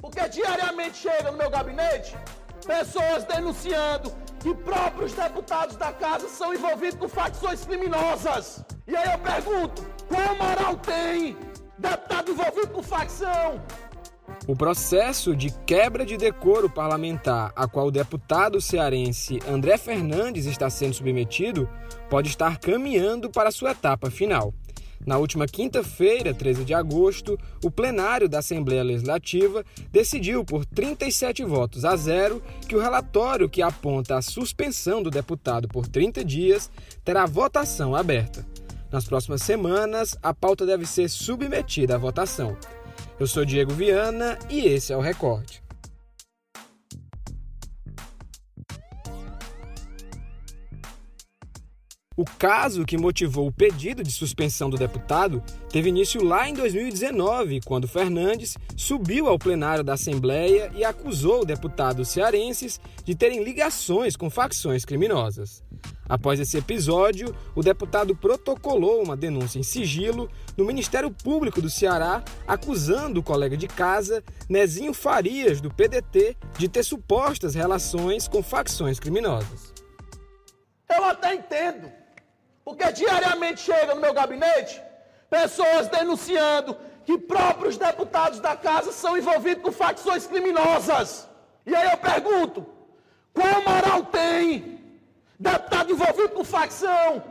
Porque diariamente chega no meu gabinete pessoas denunciando que próprios deputados da casa são envolvidos com facções criminosas. E aí eu pergunto, qual moral tem deputado envolvido com facção? O processo de quebra de decoro parlamentar a qual o deputado cearense André Fernandes está sendo submetido pode estar caminhando para sua etapa final. Na última quinta-feira, 13 de agosto, o plenário da Assembleia Legislativa decidiu por 37 votos a zero que o relatório que aponta a suspensão do deputado por 30 dias terá votação aberta. Nas próximas semanas, a pauta deve ser submetida à votação. Eu sou Diego Viana e esse é o Recorte. O caso que motivou o pedido de suspensão do deputado teve início lá em 2019, quando Fernandes subiu ao plenário da Assembleia e acusou deputados cearenses de terem ligações com facções criminosas. Após esse episódio, o deputado protocolou uma denúncia em sigilo no Ministério Público do Ceará, acusando o colega de casa, Nezinho Farias, do PDT, de ter supostas relações com facções criminosas. Eu até entendo porque diariamente chega no meu gabinete pessoas denunciando que próprios deputados da casa são envolvidos com facções criminosas. E aí eu pergunto: qual moral tem deputado envolvido com facção?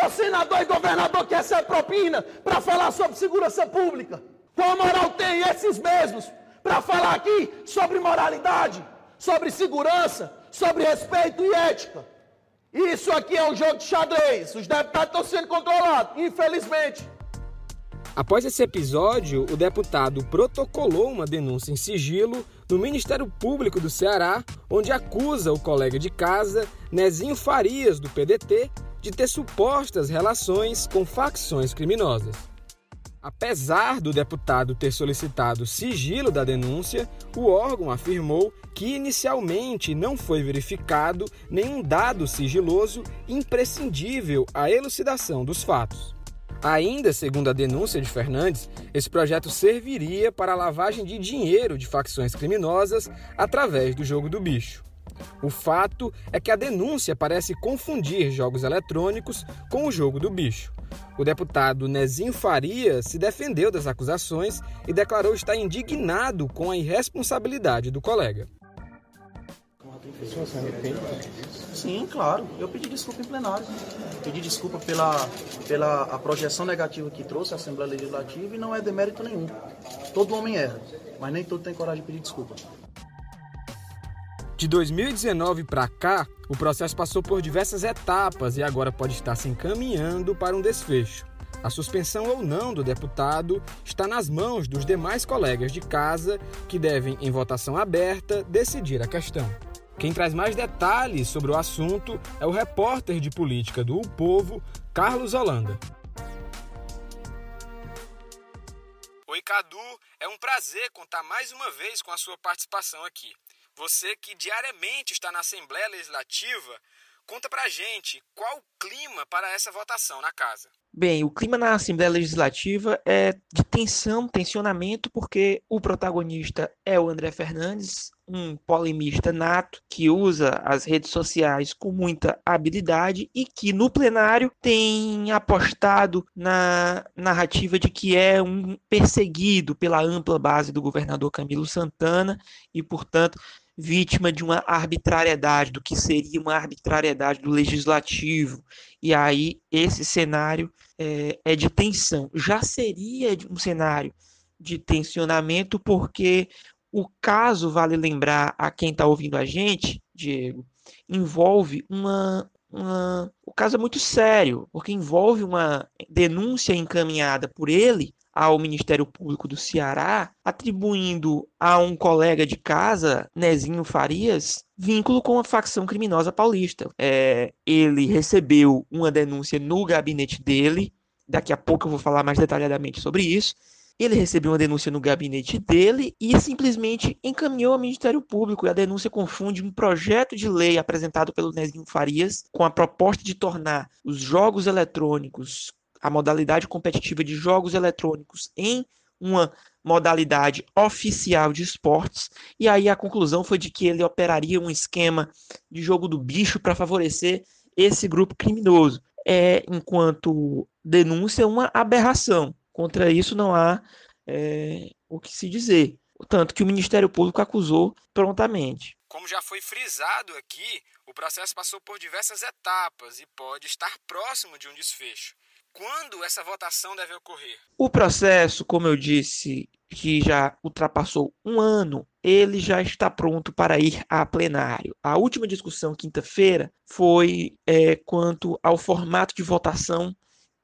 Ou senador e governador que recebe propina para falar sobre segurança pública? Qual moral tem esses mesmos para falar aqui sobre moralidade, sobre segurança, sobre respeito e ética? Isso aqui é um jogo de xadrez. Os deputados estão sendo controlados, infelizmente. Após esse episódio, o deputado protocolou uma denúncia em sigilo no Ministério Público do Ceará, onde acusa o colega de casa, Nezinho Farias, do PDT, de ter supostas relações com facções criminosas. Apesar do deputado ter solicitado sigilo da denúncia, o órgão afirmou que inicialmente não foi verificado nenhum dado sigiloso imprescindível à elucidação dos fatos. Ainda segundo a denúncia de Fernandes, esse projeto serviria para a lavagem de dinheiro de facções criminosas através do jogo do bicho. O fato é que a denúncia parece confundir jogos eletrônicos com o jogo do bicho. O deputado Nezinho Faria se defendeu das acusações e declarou estar indignado com a irresponsabilidade do colega. Sim, claro. Eu pedi desculpa em plenário. Pedi desculpa pela, pela a projeção negativa que trouxe a Assembleia Legislativa e não é demérito nenhum. Todo homem erra, mas nem todo tem coragem de pedir desculpa. De 2019 para cá, o processo passou por diversas etapas e agora pode estar se encaminhando para um desfecho. A suspensão ou não do deputado está nas mãos dos demais colegas de casa que devem, em votação aberta, decidir a questão. Quem traz mais detalhes sobre o assunto é o repórter de política do o Povo, Carlos Holanda. Oi, Cadu. É um prazer contar mais uma vez com a sua participação aqui. Você que diariamente está na Assembleia Legislativa, conta pra gente qual o clima para essa votação na casa. Bem, o clima na Assembleia Legislativa é de tensão, tensionamento, porque o protagonista é o André Fernandes, um polemista nato que usa as redes sociais com muita habilidade e que no plenário tem apostado na narrativa de que é um perseguido pela ampla base do governador Camilo Santana e, portanto, vítima de uma arbitrariedade, do que seria uma arbitrariedade do legislativo. E aí esse cenário é, é de tensão. Já seria um cenário de tensionamento, porque o caso, vale lembrar a quem está ouvindo a gente, Diego, envolve uma, uma. O caso é muito sério, porque envolve uma denúncia encaminhada por ele ao Ministério Público do Ceará, atribuindo a um colega de casa, Nezinho Farias, vínculo com a facção criminosa paulista. É, ele recebeu uma denúncia no gabinete dele, daqui a pouco eu vou falar mais detalhadamente sobre isso. Ele recebeu uma denúncia no gabinete dele e simplesmente encaminhou ao Ministério Público. E a denúncia confunde um projeto de lei apresentado pelo Nezinho Farias com a proposta de tornar os jogos eletrônicos a modalidade competitiva de jogos eletrônicos em uma modalidade oficial de esportes, e aí a conclusão foi de que ele operaria um esquema de jogo do bicho para favorecer esse grupo criminoso. É, enquanto denúncia, uma aberração. Contra isso não há é, o que se dizer. Tanto que o Ministério Público acusou prontamente. Como já foi frisado aqui, o processo passou por diversas etapas e pode estar próximo de um desfecho. Quando essa votação deve ocorrer? O processo, como eu disse, que já ultrapassou um ano, ele já está pronto para ir a plenário. A última discussão, quinta-feira, foi é, quanto ao formato de votação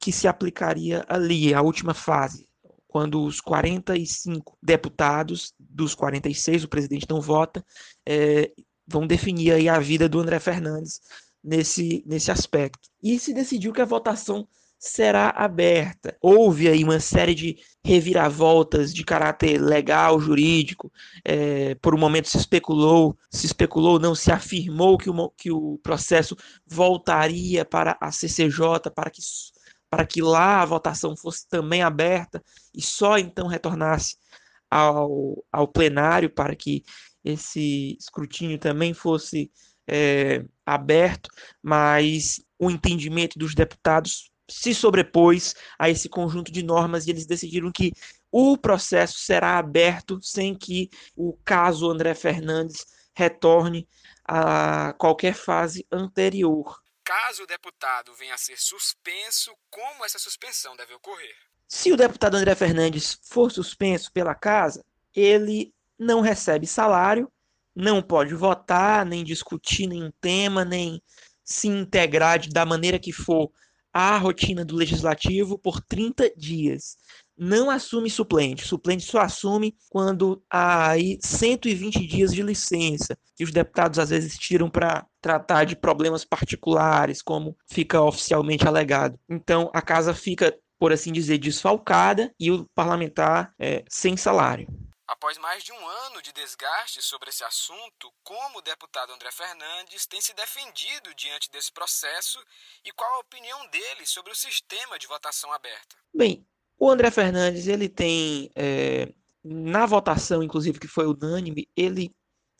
que se aplicaria ali, a última fase, quando os 45 deputados dos 46, o presidente não vota, é, vão definir aí a vida do André Fernandes nesse, nesse aspecto. E se decidiu que a votação será aberta. Houve aí uma série de reviravoltas de caráter legal, jurídico. É, por um momento se especulou, se especulou, não se afirmou que o, que o processo voltaria para a CCJ, para que, para que lá a votação fosse também aberta e só então retornasse ao, ao plenário para que esse escrutínio também fosse é, aberto, mas o entendimento dos deputados se sobrepôs a esse conjunto de normas e eles decidiram que o processo será aberto sem que o caso André Fernandes retorne a qualquer fase anterior. Caso o deputado venha a ser suspenso, como essa suspensão deve ocorrer? Se o deputado André Fernandes for suspenso pela casa, ele não recebe salário, não pode votar, nem discutir nenhum tema, nem se integrar da maneira que for a rotina do legislativo por 30 dias. Não assume suplente. Suplente só assume quando há aí 120 dias de licença, que os deputados às vezes tiram para tratar de problemas particulares, como fica oficialmente alegado. Então a casa fica, por assim dizer, desfalcada e o parlamentar é, sem salário. Após mais de um ano de desgaste sobre esse assunto, como o deputado André Fernandes tem se defendido diante desse processo e qual a opinião dele sobre o sistema de votação aberta? Bem, o André Fernandes, ele tem, é, na votação, inclusive, que foi unânime, ele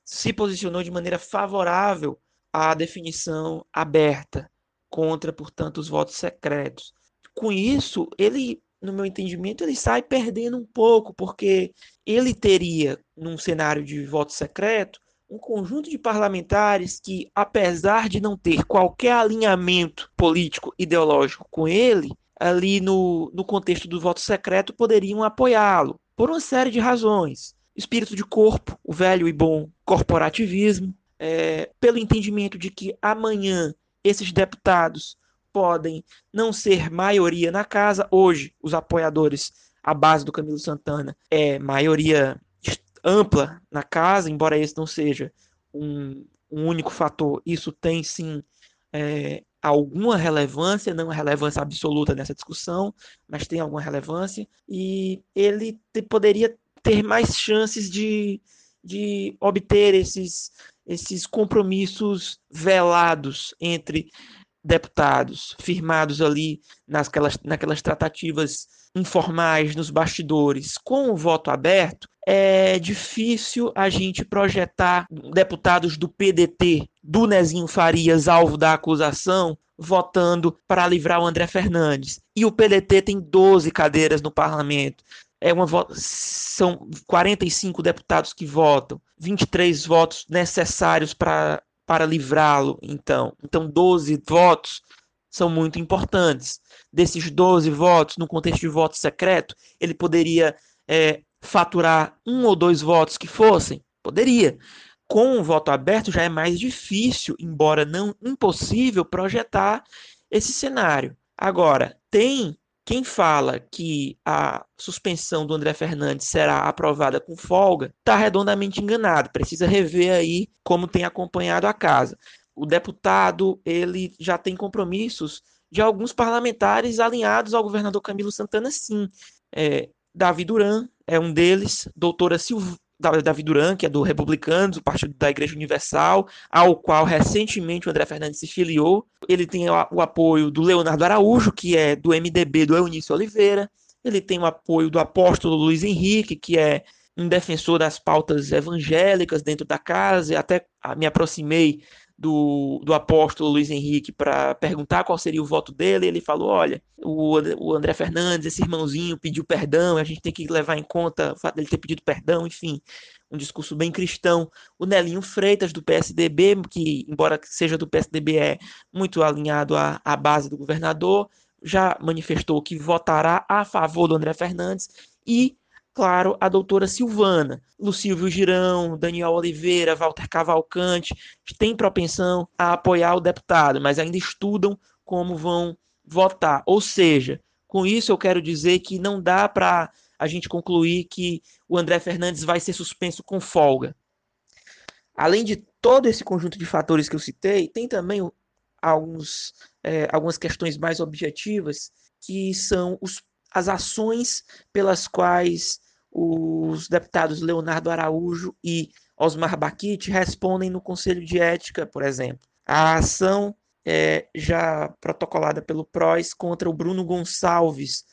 se posicionou de maneira favorável à definição aberta, contra, portanto, os votos secretos. Com isso, ele no meu entendimento, ele sai perdendo um pouco, porque ele teria, num cenário de voto secreto, um conjunto de parlamentares que, apesar de não ter qualquer alinhamento político ideológico com ele, ali no, no contexto do voto secreto poderiam apoiá-lo, por uma série de razões. Espírito de corpo, o velho e bom corporativismo, é, pelo entendimento de que amanhã esses deputados podem não ser maioria na casa. Hoje, os apoiadores, a base do Camilo Santana, é maioria ampla na casa, embora esse não seja um, um único fator. Isso tem sim é, alguma relevância, não relevância absoluta nessa discussão, mas tem alguma relevância. E ele te, poderia ter mais chances de, de obter esses, esses compromissos velados entre deputados firmados ali nasquelas, naquelas tratativas informais nos bastidores com o voto aberto, é difícil a gente projetar deputados do PDT, do Nezinho Farias, alvo da acusação, votando para livrar o André Fernandes. E o PDT tem 12 cadeiras no parlamento. É uma são 45 deputados que votam, 23 votos necessários para para livrá-lo, então. Então, 12 votos são muito importantes. Desses 12 votos, no contexto de voto secreto, ele poderia é, faturar um ou dois votos que fossem? Poderia. Com o voto aberto já é mais difícil, embora não impossível, projetar esse cenário. Agora, tem quem fala que a suspensão do André Fernandes será aprovada com folga está redondamente enganado. Precisa rever aí como tem acompanhado a casa. O deputado ele já tem compromissos de alguns parlamentares alinhados ao governador Camilo Santana, sim. É, Davi Duran é um deles, doutora Silv Davi Duran, que é do Republicanos, o Partido da Igreja Universal, ao qual recentemente o André Fernandes se filiou. Ele tem o apoio do Leonardo Araújo, que é do MDB do Eunício Oliveira. ele tem o apoio do apóstolo Luiz Henrique, que é um defensor das pautas evangélicas dentro da casa, até me aproximei do, do apóstolo Luiz Henrique para perguntar qual seria o voto dele. Ele falou: olha, o, o André Fernandes, esse irmãozinho, pediu perdão, a gente tem que levar em conta o fato dele ter pedido perdão, enfim, um discurso bem cristão. O Nelinho Freitas, do PSDB, que, embora seja do PSDB, é muito alinhado à, à base do governador, já manifestou que votará a favor do André Fernandes e claro, a doutora Silvana, Lucílio Girão, Daniel Oliveira, Walter Cavalcante, têm propensão a apoiar o deputado, mas ainda estudam como vão votar. Ou seja, com isso eu quero dizer que não dá para a gente concluir que o André Fernandes vai ser suspenso com folga. Além de todo esse conjunto de fatores que eu citei, tem também alguns, é, algumas questões mais objetivas, que são os, as ações pelas quais os deputados Leonardo Araújo e Osmar Baquite respondem no Conselho de Ética, por exemplo. A ação é, já protocolada pelo PROS contra o Bruno Gonçalves,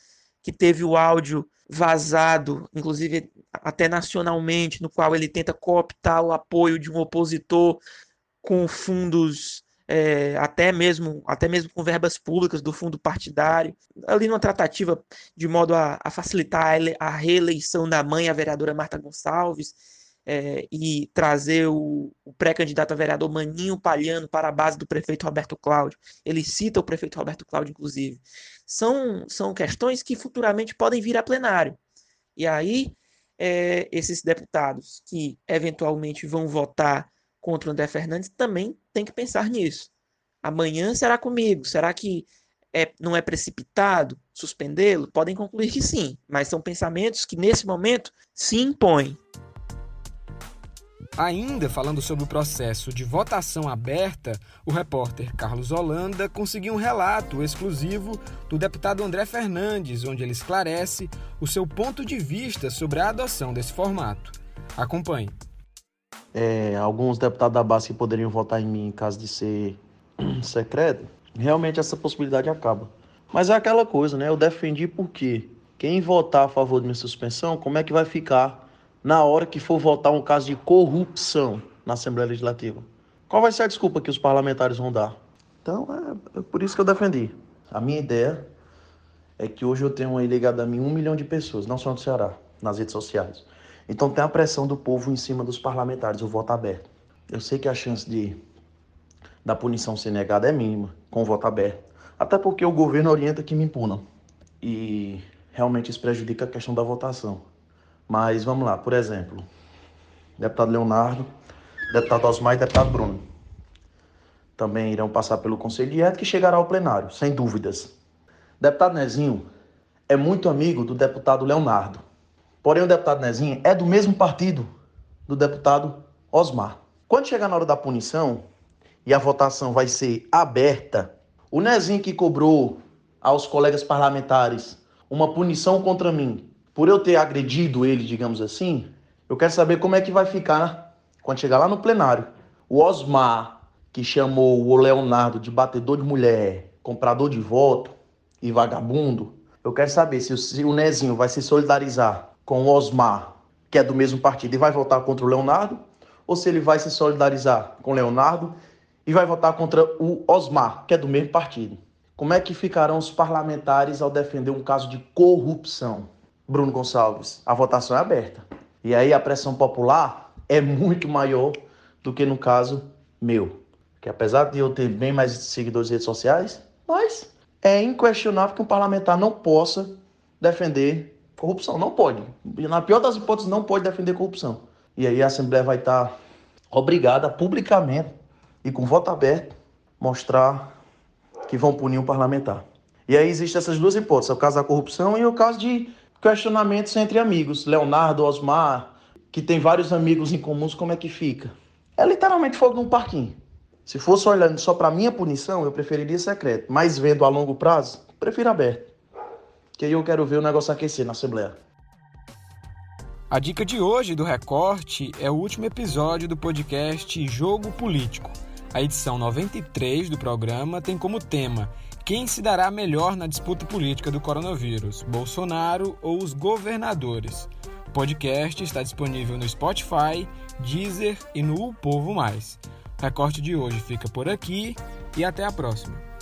que teve o áudio vazado, inclusive até nacionalmente, no qual ele tenta cooptar o apoio de um opositor com fundos é, até mesmo até mesmo com verbas públicas do fundo partidário, ali numa tratativa de modo a, a facilitar a, reeleição da mãe, a vereadora Marta Gonçalves, é, e trazer o, o pré-candidato a vereador Maninho Palhano para a base do prefeito Roberto Cláudio. Ele cita o prefeito Roberto Cláudio, inclusive. São, são questões que futuramente podem vir a plenário. E aí, é, esses deputados que eventualmente vão votar contra o André Fernandes também tem que pensar nisso. Amanhã será comigo. Será que é, não é precipitado suspendê-lo? Podem concluir que sim, mas são pensamentos que nesse momento se impõem. Ainda falando sobre o processo de votação aberta, o repórter Carlos Holanda conseguiu um relato exclusivo do deputado André Fernandes, onde ele esclarece o seu ponto de vista sobre a adoção desse formato. Acompanhe é, alguns deputados da base que poderiam votar em mim em caso de ser secreto, realmente essa possibilidade acaba. Mas é aquela coisa, né? Eu defendi porque quem votar a favor de minha suspensão, como é que vai ficar na hora que for votar um caso de corrupção na Assembleia Legislativa? Qual vai ser a desculpa que os parlamentares vão dar? Então, é, é por isso que eu defendi. A minha ideia é que hoje eu tenho aí ligado a mim um milhão de pessoas, não só no Ceará, nas redes sociais. Então tem a pressão do povo em cima dos parlamentares, o voto aberto. Eu sei que a chance de da punição ser negada é mínima com o voto aberto, até porque o governo orienta que me impunam. E realmente isso prejudica a questão da votação. Mas vamos lá, por exemplo, deputado Leonardo, deputado Osmar e deputado Bruno também irão passar pelo Conselho de Ética e chegará ao plenário, sem dúvidas. Deputado Nezinho é muito amigo do deputado Leonardo. Porém, o deputado Nezinho é do mesmo partido do deputado Osmar. Quando chegar na hora da punição e a votação vai ser aberta, o Nezinho que cobrou aos colegas parlamentares uma punição contra mim por eu ter agredido ele, digamos assim, eu quero saber como é que vai ficar quando chegar lá no plenário. O Osmar, que chamou o Leonardo de batedor de mulher, comprador de voto e vagabundo, eu quero saber se o Nezinho vai se solidarizar com o Osmar, que é do mesmo partido, e vai votar contra o Leonardo, ou se ele vai se solidarizar com o Leonardo e vai votar contra o Osmar, que é do mesmo partido. Como é que ficarão os parlamentares ao defender um caso de corrupção? Bruno Gonçalves, a votação é aberta. E aí a pressão popular é muito maior do que no caso meu. Que apesar de eu ter bem mais seguidores nas redes sociais, mas é inquestionável que um parlamentar não possa defender corrupção. Não pode. Na pior das hipóteses, não pode defender corrupção. E aí a Assembleia vai estar obrigada publicamente e com voto aberto mostrar que vão punir um parlamentar. E aí existem essas duas hipóteses, o caso da corrupção e o caso de questionamentos entre amigos. Leonardo, Osmar, que tem vários amigos em comuns, como é que fica? É literalmente fogo num parquinho. Se fosse olhando só para minha punição, eu preferiria secreto. Mas vendo a longo prazo, prefiro aberto que aí eu quero ver o negócio aquecer na Assembleia. A dica de hoje do Recorte é o último episódio do podcast Jogo Político. A edição 93 do programa tem como tema Quem se dará melhor na disputa política do coronavírus, Bolsonaro ou os governadores? O podcast está disponível no Spotify, Deezer e no Povo Mais. O recorte de hoje fica por aqui e até a próxima.